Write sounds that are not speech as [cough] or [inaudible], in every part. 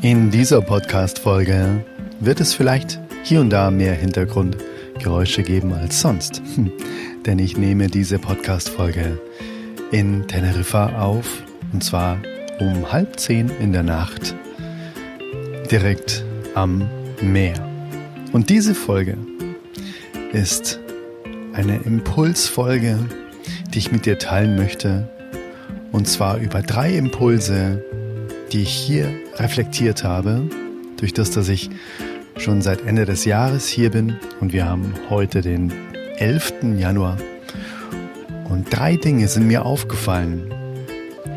In dieser Podcast-Folge wird es vielleicht hier und da mehr Hintergrundgeräusche geben als sonst. Hm. Denn ich nehme diese Podcast-Folge in Teneriffa auf und zwar um halb zehn in der Nacht direkt am Meer. Und diese Folge ist eine Impulsfolge, die ich mit dir teilen möchte. Und zwar über drei Impulse, die ich hier reflektiert habe, durch das, dass ich schon seit Ende des Jahres hier bin und wir haben heute den 11. Januar. Und drei Dinge sind mir aufgefallen.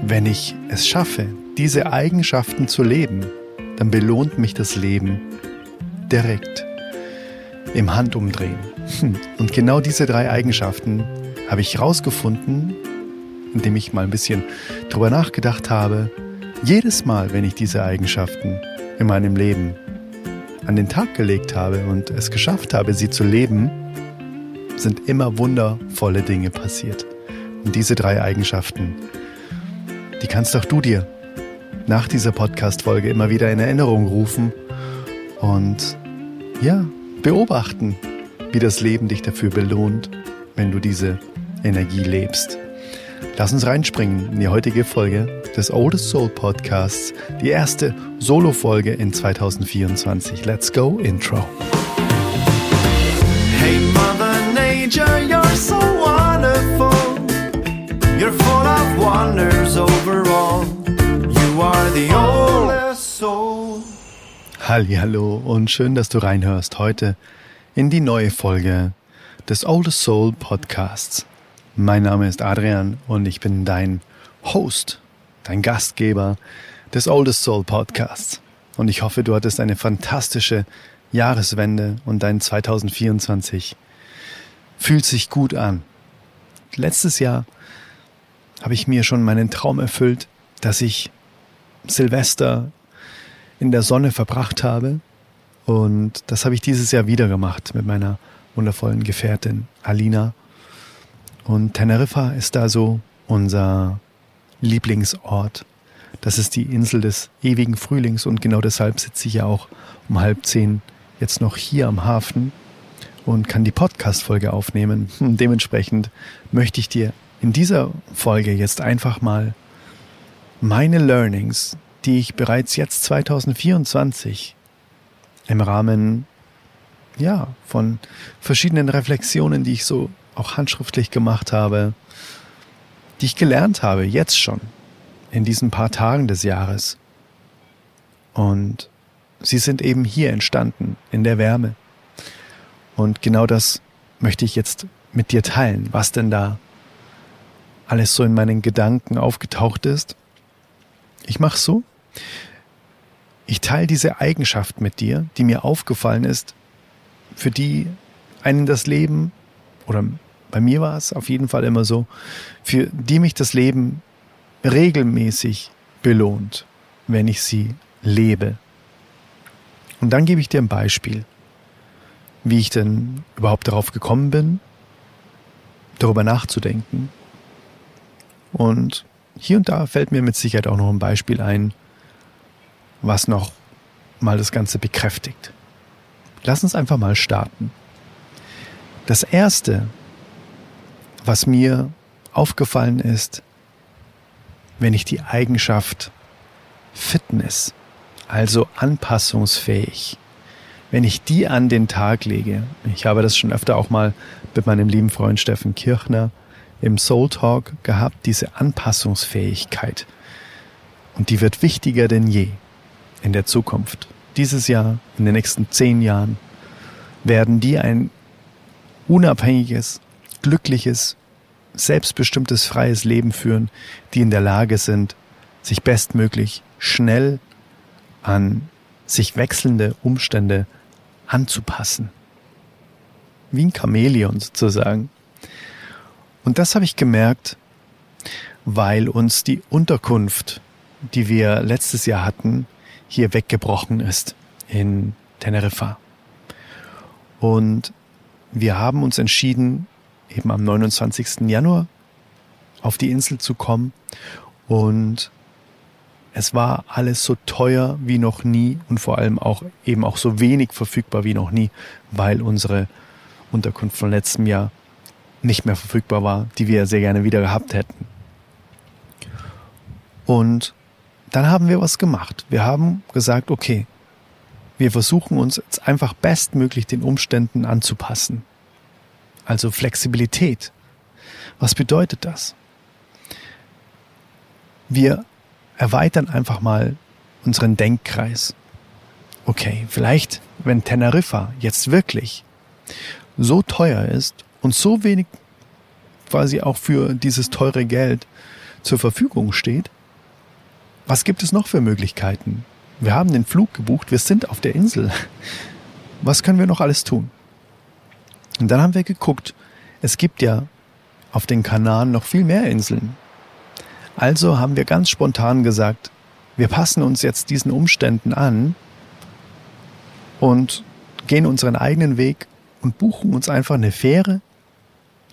Wenn ich es schaffe, diese Eigenschaften zu leben, dann belohnt mich das Leben direkt im Handumdrehen. [laughs] Und genau diese drei Eigenschaften habe ich herausgefunden, indem ich mal ein bisschen drüber nachgedacht habe. Jedes Mal, wenn ich diese Eigenschaften in meinem Leben an den Tag gelegt habe und es geschafft habe, sie zu leben, sind immer wundervolle Dinge passiert. Und diese drei Eigenschaften, die kannst auch du dir nach dieser Podcast-Folge immer wieder in Erinnerung rufen und ja, beobachten, wie das Leben dich dafür belohnt, wenn du diese Energie lebst. Lass uns reinspringen in die heutige Folge des Oldest Soul Podcasts, die erste Solo-Folge in 2024. Let's go, Intro. Hey Mother Nature, you're so wonderful. You're full of wonders overall. You are the oldest soul. Hallo und schön, dass du reinhörst heute in die neue Folge des Oldest Soul Podcasts. Mein Name ist Adrian und ich bin dein Host, dein Gastgeber des Oldest Soul Podcasts. Und ich hoffe, du hattest eine fantastische Jahreswende und dein 2024 fühlt sich gut an. Letztes Jahr habe ich mir schon meinen Traum erfüllt, dass ich Silvester in der Sonne verbracht habe. Und das habe ich dieses Jahr wieder gemacht mit meiner wundervollen Gefährtin Alina. Und Teneriffa ist da so unser Lieblingsort. Das ist die Insel des ewigen Frühlings und genau deshalb sitze ich ja auch um halb zehn jetzt noch hier am Hafen und kann die Podcast-Folge aufnehmen. Hm, [laughs] dementsprechend möchte ich dir in dieser Folge jetzt einfach mal meine Learnings, die ich bereits jetzt 2024 im Rahmen ja, von verschiedenen Reflexionen, die ich so auch handschriftlich gemacht habe, die ich gelernt habe, jetzt schon, in diesen paar Tagen des Jahres. Und sie sind eben hier entstanden, in der Wärme. Und genau das möchte ich jetzt mit dir teilen, was denn da alles so in meinen Gedanken aufgetaucht ist. Ich mache so. Ich teile diese Eigenschaft mit dir, die mir aufgefallen ist, für die einen das Leben, oder bei mir war es auf jeden Fall immer so, für die mich das Leben regelmäßig belohnt, wenn ich sie lebe. Und dann gebe ich dir ein Beispiel, wie ich denn überhaupt darauf gekommen bin, darüber nachzudenken. Und hier und da fällt mir mit Sicherheit auch noch ein Beispiel ein, was noch mal das Ganze bekräftigt. Lass uns einfach mal starten. Das Erste, was mir aufgefallen ist, wenn ich die Eigenschaft Fitness also anpassungsfähig. Wenn ich die an den Tag lege, ich habe das schon öfter auch mal mit meinem lieben Freund Steffen Kirchner im Soul Talk gehabt, diese Anpassungsfähigkeit. Und die wird wichtiger denn je in der Zukunft. Dieses Jahr, in den nächsten zehn Jahren, werden die ein unabhängiges, glückliches, selbstbestimmtes, freies Leben führen, die in der Lage sind, sich bestmöglich schnell an sich wechselnde Umstände anzupassen. Wie ein Chamäleon sozusagen. Und das habe ich gemerkt, weil uns die Unterkunft, die wir letztes Jahr hatten, hier weggebrochen ist in Teneriffa. Und wir haben uns entschieden, eben am 29. Januar auf die Insel zu kommen und Es war alles so teuer wie noch nie und vor allem auch eben auch so wenig verfügbar wie noch nie, weil unsere Unterkunft von letztem Jahr nicht mehr verfügbar war, die wir sehr gerne wieder gehabt hätten. Und dann haben wir was gemacht. Wir haben gesagt, okay, wir versuchen uns jetzt einfach bestmöglich den Umständen anzupassen. Also Flexibilität. Was bedeutet das? Wir erweitern einfach mal unseren Denkkreis. Okay, vielleicht, wenn Teneriffa jetzt wirklich so teuer ist und so wenig quasi auch für dieses teure Geld zur Verfügung steht, was gibt es noch für Möglichkeiten? Wir haben den Flug gebucht, wir sind auf der Insel. Was können wir noch alles tun? Und dann haben wir geguckt, es gibt ja auf den Kanaren noch viel mehr Inseln. Also haben wir ganz spontan gesagt, wir passen uns jetzt diesen Umständen an und gehen unseren eigenen Weg und buchen uns einfach eine Fähre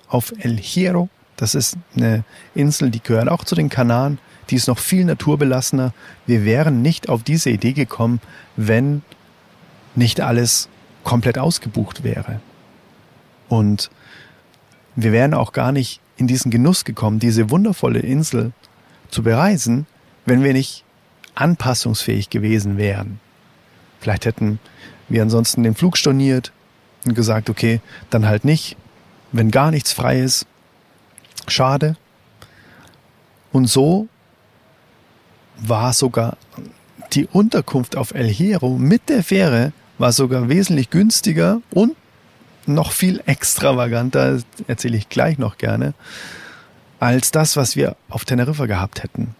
auf El Hierro. Das ist eine Insel, die gehört auch zu den Kanaren. Die ist noch viel naturbelassener. Wir wären nicht auf diese Idee gekommen, wenn nicht alles komplett ausgebucht wäre. Und wir wären auch gar nicht in diesen Genuss gekommen, diese wundervolle Insel zu bereisen, wenn wir nicht anpassungsfähig gewesen wären. Vielleicht hätten wir ansonsten den Flug storniert und gesagt, okay, dann halt nicht, wenn gar nichts frei ist. Schade. Und so war sogar die Unterkunft auf El Hierro mit der Fähre war sogar wesentlich günstiger und noch viel extravaganter, erzähle ich gleich noch gerne, als das, was wir auf Teneriffa gehabt hätten.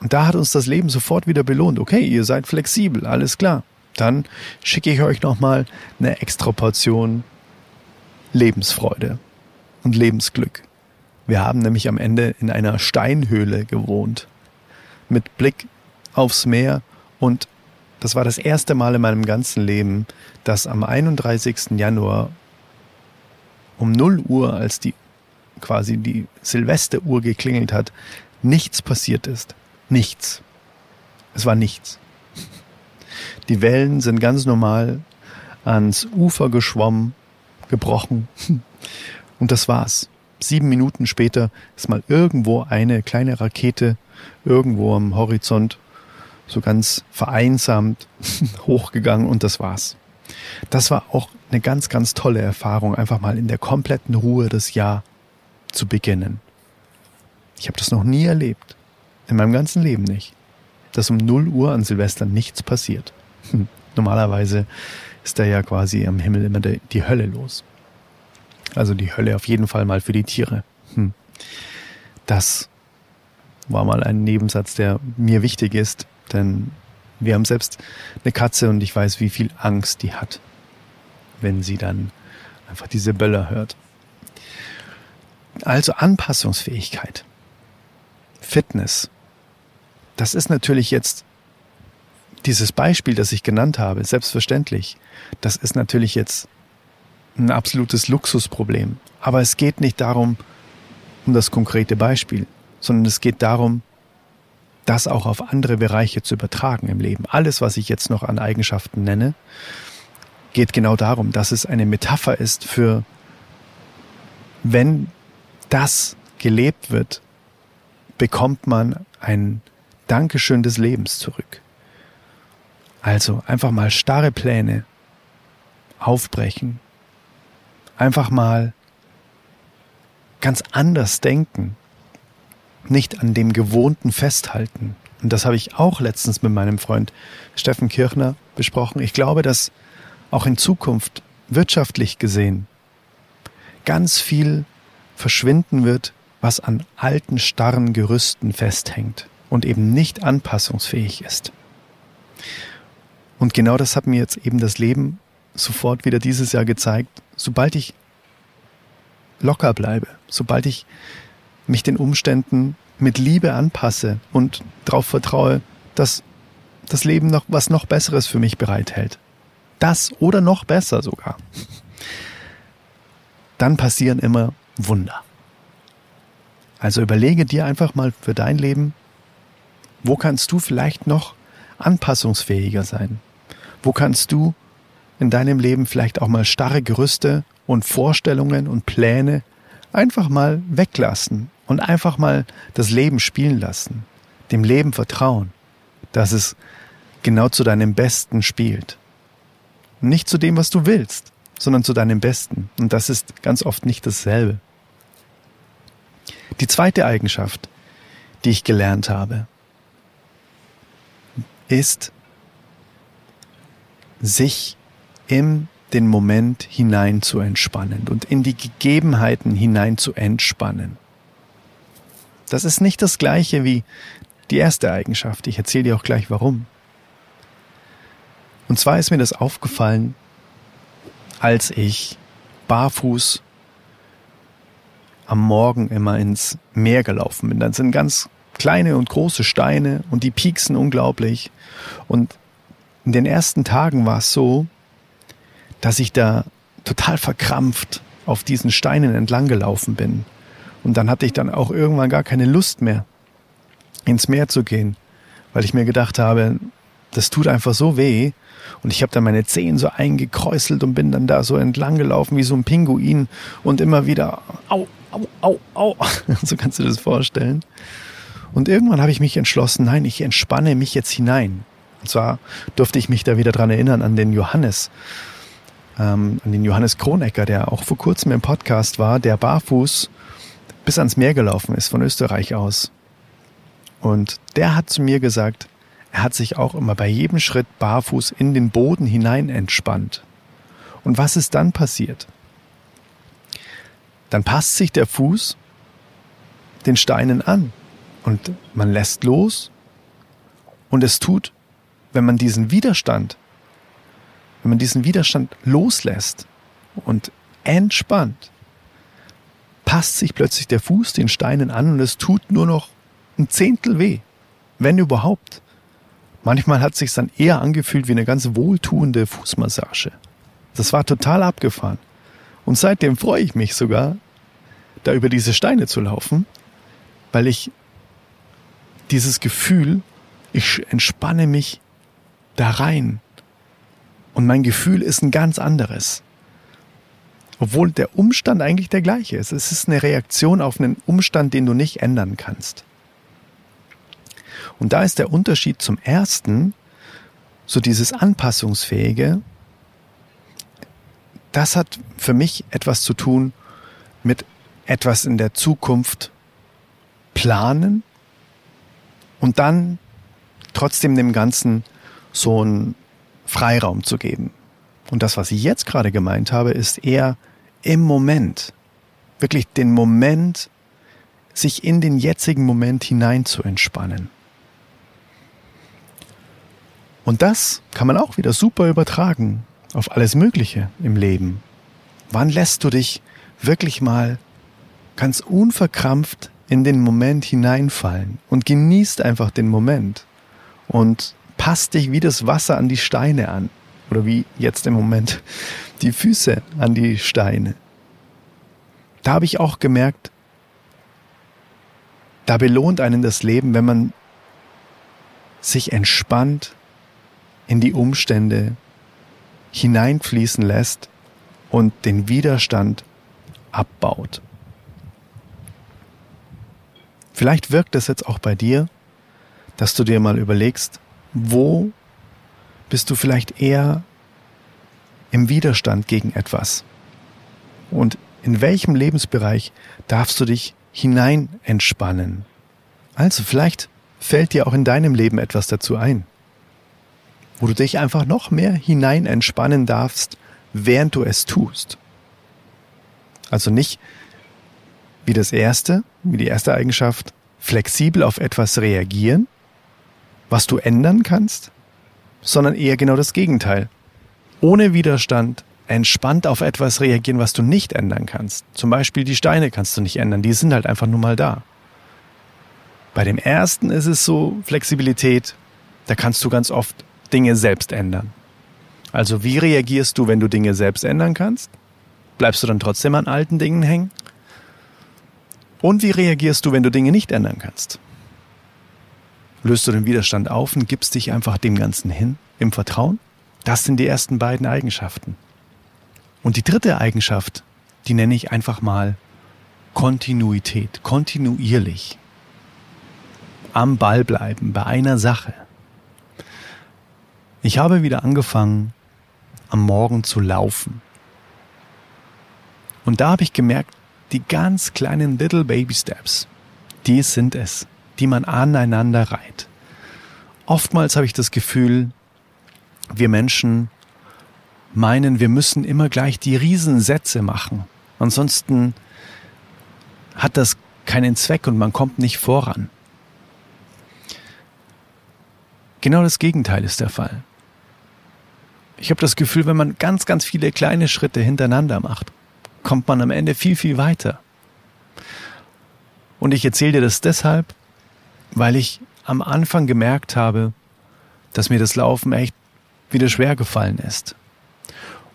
Und da hat uns das Leben sofort wieder belohnt. Okay, ihr seid flexibel, alles klar. Dann schicke ich euch nochmal eine extra Portion Lebensfreude und Lebensglück. Wir haben nämlich am Ende in einer Steinhöhle gewohnt, mit Blick aufs Meer und das war das erste Mal in meinem ganzen Leben, dass am 31. Januar um 0 Uhr, als die quasi die Silvesteruhr geklingelt hat, nichts passiert ist. Nichts. Es war nichts. Die Wellen sind ganz normal ans Ufer geschwommen, gebrochen. Und das war's. Sieben Minuten später ist mal irgendwo eine kleine Rakete irgendwo am Horizont so ganz vereinsamt [laughs] hochgegangen und das war's. Das war auch eine ganz, ganz tolle Erfahrung, einfach mal in der kompletten Ruhe das Jahr zu beginnen. Ich habe das noch nie erlebt. In meinem ganzen Leben nicht. Dass um 0 Uhr an Silvester nichts passiert. [laughs] Normalerweise ist da ja quasi am Himmel immer die Hölle los. Also die Hölle auf jeden Fall mal für die Tiere. Hm. Das war mal ein Nebensatz, der mir wichtig ist, denn wir haben selbst eine Katze und ich weiß, wie viel Angst die hat, wenn sie dann einfach diese Böller hört. Also Anpassungsfähigkeit, Fitness. Das ist natürlich jetzt dieses Beispiel, das ich genannt habe, selbstverständlich. Das ist natürlich jetzt ein absolutes Luxusproblem. Aber es geht nicht darum, um das konkrete Beispiel, sondern es geht darum, das auch auf andere Bereiche zu übertragen im Leben. Alles, was ich jetzt noch an Eigenschaften nenne, geht genau darum, dass es eine Metapher ist für, wenn das gelebt wird, bekommt man ein Dankeschön des Lebens zurück. Also einfach mal starre Pläne aufbrechen, einfach mal ganz anders denken, nicht an dem Gewohnten festhalten. Und das habe ich auch letztens mit meinem Freund Steffen Kirchner besprochen. Ich glaube, dass auch in Zukunft wirtschaftlich gesehen ganz viel verschwinden wird, was an alten, starren Gerüsten festhängt und eben nicht anpassungsfähig ist. Und genau das hat mir jetzt eben das Leben sofort wieder dieses Jahr gezeigt. Sobald ich locker bleibe, sobald ich mich den Umständen mit Liebe anpasse und darauf vertraue, dass das Leben noch was noch Besseres für mich bereithält. Das oder noch besser sogar. Dann passieren immer Wunder. Also überlege dir einfach mal für dein Leben, Wo kannst du vielleicht noch anpassungsfähiger sein? Wo kannst du in deinem Leben vielleicht auch mal starre Gerüste und Vorstellungen und Pläne einfach mal weglassen und einfach mal das Leben spielen lassen, dem Leben vertrauen, dass es genau zu deinem Besten spielt. Nicht zu dem, was du willst, sondern zu deinem Besten. Und das ist ganz oft nicht dasselbe. Die zweite Eigenschaft, die ich gelernt habe, ist, sich in den Moment hinein zu entspannen und in die Gegebenheiten hinein zu entspannen. Das ist nicht das gleiche wie die erste Eigenschaft. Ich erzähle dir auch gleich warum. Und zwar ist mir das aufgefallen, als ich barfuß am Morgen immer ins Meer gelaufen bin. Dann sind ganz kleine und große Steine und die pieksen unglaublich. Und in den ersten Tagen war es so, dass ich da total verkrampft auf diesen Steinen entlang gelaufen bin. Und dann hatte ich dann auch irgendwann gar keine Lust mehr, ins Meer zu gehen, weil ich mir gedacht habe, das tut einfach so weh. Und ich habe dann meine Zehen so eingekräuselt und bin dann da so entlang gelaufen wie so ein Pinguin und immer wieder au, au, au, au. [laughs] so kannst du das vorstellen. Und irgendwann habe ich mich entschlossen, nein, ich entspanne mich jetzt hinein. Und zwar durfte ich mich da wieder dran erinnern an den Johannes, ähm, an den Johannes Kronecker, der auch vor kurzem im Podcast war, der barfuß bis ans Meer gelaufen ist von Österreich aus. Und der hat zu mir gesagt, er hat sich auch immer bei jedem Schritt barfuß in den Boden hinein entspannt. Und was ist dann passiert? Dann passt sich der Fuß den Steinen an und man lässt los und es tut, wenn man diesen Widerstand, wenn man diesen Widerstand loslässt und entspannt, passt sich plötzlich der Fuß den Steinen an und es tut nur noch ein Zehntel weh, wenn überhaupt. Manchmal hat sich dann eher angefühlt wie eine ganz wohltuende Fußmassage. Das war total abgefahren. Und seitdem freue ich mich sogar, da über diese Steine zu laufen, weil ich dieses Gefühl, ich entspanne mich da rein. Und mein Gefühl ist ein ganz anderes. Obwohl der Umstand eigentlich der gleiche ist. Es ist eine Reaktion auf einen Umstand, den du nicht ändern kannst. Und da ist der Unterschied zum ersten, so dieses Anpassungsfähige, das hat für mich etwas zu tun mit etwas in der Zukunft planen und dann trotzdem dem Ganzen so einen Freiraum zu geben. Und das, was ich jetzt gerade gemeint habe, ist eher im Moment, wirklich den Moment, sich in den jetzigen Moment hinein zu entspannen. Und das kann man auch wieder super übertragen auf alles Mögliche im Leben. Wann lässt du dich wirklich mal ganz unverkrampft in den Moment hineinfallen und genießt einfach den Moment und passt dich wie das Wasser an die Steine an oder wie jetzt im Moment die Füße an die Steine. Da habe ich auch gemerkt, da belohnt einen das Leben, wenn man sich entspannt in die Umstände hineinfließen lässt und den Widerstand abbaut. Vielleicht wirkt es jetzt auch bei dir, dass du dir mal überlegst, wo bist du vielleicht eher im Widerstand gegen etwas? Und in welchem Lebensbereich darfst du dich hinein entspannen? Also vielleicht fällt dir auch in deinem Leben etwas dazu ein wo du dich einfach noch mehr hinein entspannen darfst, während du es tust. Also nicht wie das erste, wie die erste Eigenschaft, flexibel auf etwas reagieren, was du ändern kannst, sondern eher genau das Gegenteil. Ohne Widerstand entspannt auf etwas reagieren, was du nicht ändern kannst. Zum Beispiel die Steine kannst du nicht ändern, die sind halt einfach nur mal da. Bei dem ersten ist es so Flexibilität, da kannst du ganz oft Dinge selbst ändern. Also wie reagierst du, wenn du Dinge selbst ändern kannst? Bleibst du dann trotzdem an alten Dingen hängen? Und wie reagierst du, wenn du Dinge nicht ändern kannst? Löst du den Widerstand auf und gibst dich einfach dem Ganzen hin, im Vertrauen? Das sind die ersten beiden Eigenschaften. Und die dritte Eigenschaft, die nenne ich einfach mal Kontinuität, kontinuierlich. Am Ball bleiben bei einer Sache. Ich habe wieder angefangen, am Morgen zu laufen. Und da habe ich gemerkt, die ganz kleinen Little Baby Steps, die sind es, die man aneinander reiht. Oftmals habe ich das Gefühl, wir Menschen meinen, wir müssen immer gleich die Riesensätze machen. Ansonsten hat das keinen Zweck und man kommt nicht voran. Genau das Gegenteil ist der Fall. Ich habe das Gefühl, wenn man ganz, ganz viele kleine Schritte hintereinander macht, kommt man am Ende viel, viel weiter. Und ich erzähle dir das deshalb, weil ich am Anfang gemerkt habe, dass mir das Laufen echt wieder schwer gefallen ist.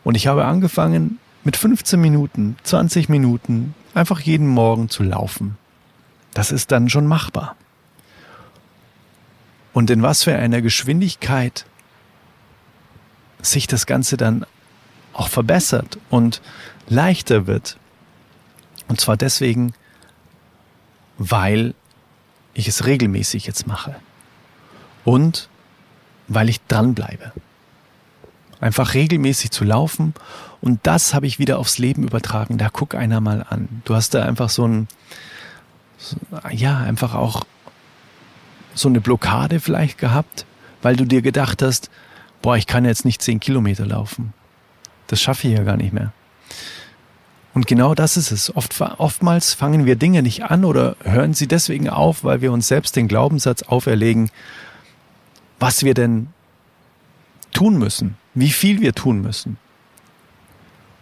Und ich habe angefangen, mit 15 Minuten, 20 Minuten einfach jeden Morgen zu laufen. Das ist dann schon machbar. Und in was für einer Geschwindigkeit sich das Ganze dann auch verbessert und leichter wird. Und zwar deswegen, weil ich es regelmäßig jetzt mache. Und weil ich dranbleibe. Einfach regelmäßig zu laufen. Und das habe ich wieder aufs Leben übertragen. Da guck einer mal an. Du hast da einfach so ein, ja, einfach auch so eine Blockade vielleicht gehabt, weil du dir gedacht hast, boah, ich kann jetzt nicht zehn Kilometer laufen. Das schaffe ich ja gar nicht mehr. Und genau das ist es. Oft, oftmals fangen wir Dinge nicht an oder hören sie deswegen auf, weil wir uns selbst den Glaubenssatz auferlegen, was wir denn tun müssen, wie viel wir tun müssen.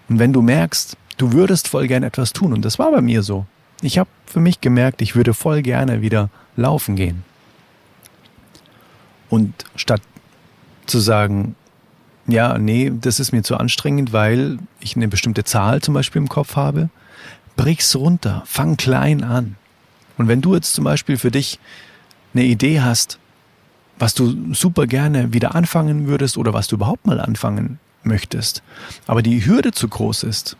Und wenn du merkst, du würdest voll gern etwas tun, und das war bei mir so, ich habe für mich gemerkt, ich würde voll gerne wieder laufen gehen. Und statt zu sagen, ja, nee, das ist mir zu anstrengend, weil ich eine bestimmte Zahl zum Beispiel im Kopf habe. Brich's runter, fang klein an. Und wenn du jetzt zum Beispiel für dich eine Idee hast, was du super gerne wieder anfangen würdest oder was du überhaupt mal anfangen möchtest, aber die Hürde zu groß ist,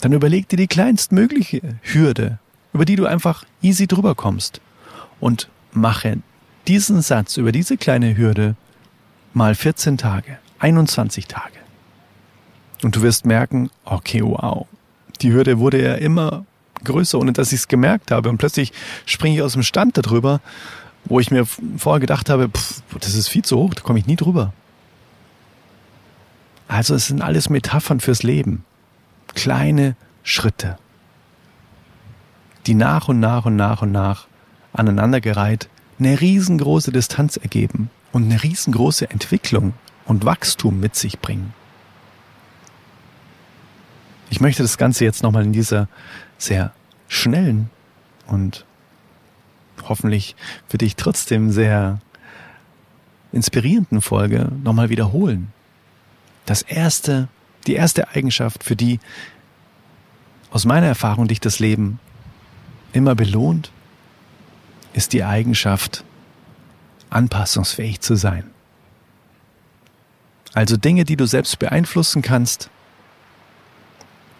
dann überleg dir die kleinstmögliche Hürde, über die du einfach easy drüber kommst und mache diesen Satz über diese kleine Hürde mal 14 Tage. 21 Tage. Und du wirst merken, okay, wow, die Hürde wurde ja immer größer, ohne dass ich es gemerkt habe. Und plötzlich springe ich aus dem Stand darüber, wo ich mir vorher gedacht habe, pff, das ist viel zu hoch, da komme ich nie drüber. Also es sind alles Metaphern fürs Leben. Kleine Schritte, die nach und nach und nach und nach aneinandergereiht eine riesengroße Distanz ergeben und eine riesengroße Entwicklung und Wachstum mit sich bringen. Ich möchte das Ganze jetzt nochmal in dieser sehr schnellen und hoffentlich für dich trotzdem sehr inspirierenden Folge nochmal wiederholen. Das erste, die erste Eigenschaft, für die aus meiner Erfahrung dich das Leben immer belohnt, ist die Eigenschaft, anpassungsfähig zu sein. Also Dinge, die du selbst beeinflussen kannst,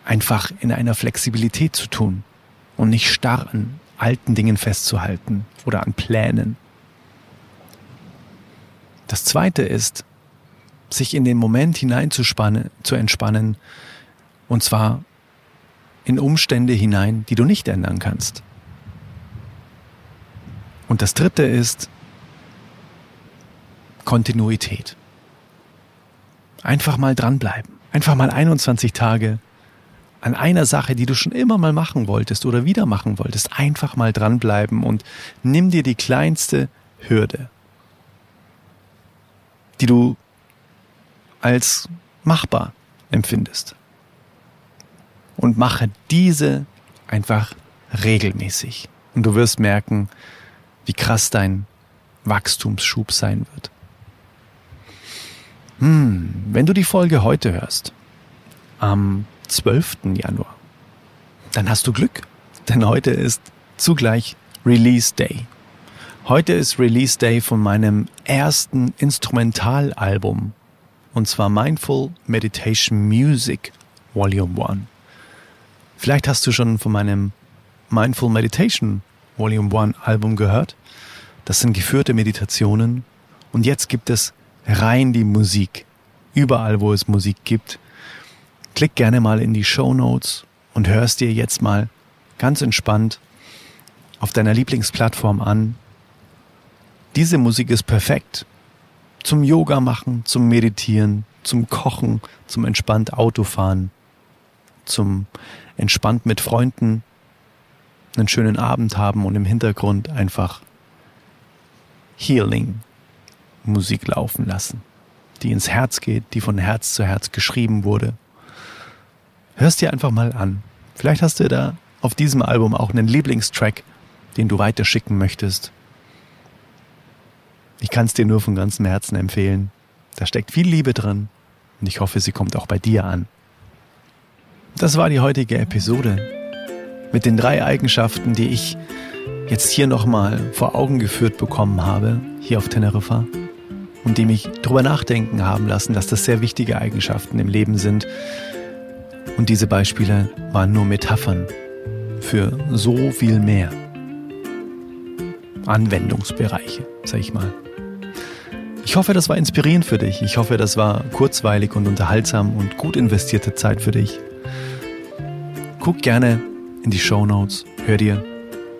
einfach in einer Flexibilität zu tun und nicht starr an alten Dingen festzuhalten oder an Plänen. Das zweite ist, sich in den Moment hineinzuspannen, zu entspannen, und zwar in Umstände hinein, die du nicht ändern kannst. Und das dritte ist Kontinuität. Einfach mal dranbleiben. Einfach mal 21 Tage an einer Sache, die du schon immer mal machen wolltest oder wieder machen wolltest. Einfach mal dranbleiben und nimm dir die kleinste Hürde, die du als machbar empfindest. Und mache diese einfach regelmäßig. Und du wirst merken, wie krass dein Wachstumsschub sein wird. Hm, wenn du die Folge heute hörst, am 12. Januar, dann hast du Glück, denn heute ist zugleich Release Day. Heute ist Release Day von meinem ersten Instrumentalalbum. Und zwar Mindful Meditation Music Volume 1. Vielleicht hast du schon von meinem Mindful Meditation Volume 1 Album gehört. Das sind geführte Meditationen. Und jetzt gibt es rein die Musik. Überall, wo es Musik gibt. Klick gerne mal in die Show Notes und hörst dir jetzt mal ganz entspannt auf deiner Lieblingsplattform an diese Musik ist perfekt. Zum Yoga machen, zum Meditieren, zum Kochen, zum entspannt Autofahren, zum entspannt mit Freunden einen schönen Abend haben und im Hintergrund einfach Healing Musik laufen lassen, die ins Herz geht, die von Herz zu Herz geschrieben wurde. Hörst dir einfach mal an. Vielleicht hast du da auf diesem Album auch einen Lieblingstrack, den du weiterschicken möchtest. Ich kann es dir nur von ganzem Herzen empfehlen. Da steckt viel Liebe drin und ich hoffe, sie kommt auch bei dir an. Das war die heutige Episode mit den drei Eigenschaften, die ich jetzt hier nochmal vor Augen geführt bekommen habe, hier auf Teneriffa und die mich darüber nachdenken haben lassen, dass das sehr wichtige Eigenschaften im Leben sind. Und diese Beispiele waren nur Metaphern für so viel mehr. Anwendungsbereiche, sag ich mal. Ich hoffe, das war inspirierend für dich. Ich hoffe, das war kurzweilig und unterhaltsam und gut investierte Zeit für dich. Guck gerne in die Show Notes, hör dir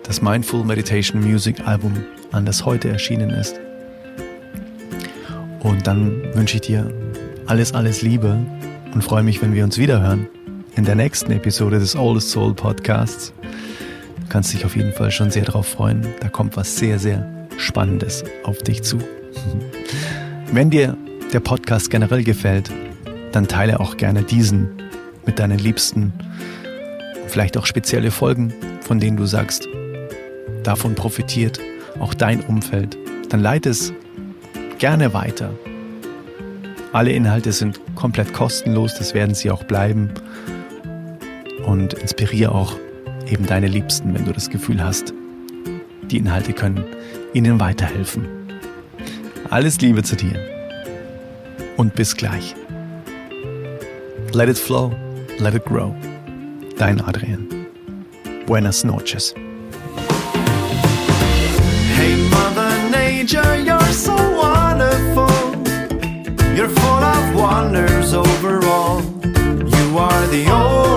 das Mindful Meditation Music Album an, das heute erschienen ist. Und dann wünsche ich dir alles, alles Liebe und freue mich, wenn wir uns wiederhören in der nächsten Episode des Oldest Soul Podcasts. Du kannst dich auf jeden Fall schon sehr darauf freuen. Da kommt was sehr, sehr Spannendes auf dich zu. [laughs] Wenn dir der Podcast generell gefällt, dann teile auch gerne diesen mit deinen Liebsten. Vielleicht auch spezielle Folgen, von denen du sagst, davon profitiert auch dein Umfeld. Dann leite es gerne weiter. Alle Inhalte sind komplett kostenlos, das werden sie auch bleiben. Und inspiriere auch eben deine Liebsten, wenn du das Gefühl hast, die Inhalte können ihnen weiterhelfen. Alles Liebe zu dir und bis gleich. Let it flow, let it grow. Dein Adrian. Buenas noches. Hey, Mother Nature, wanders over all. You are the only.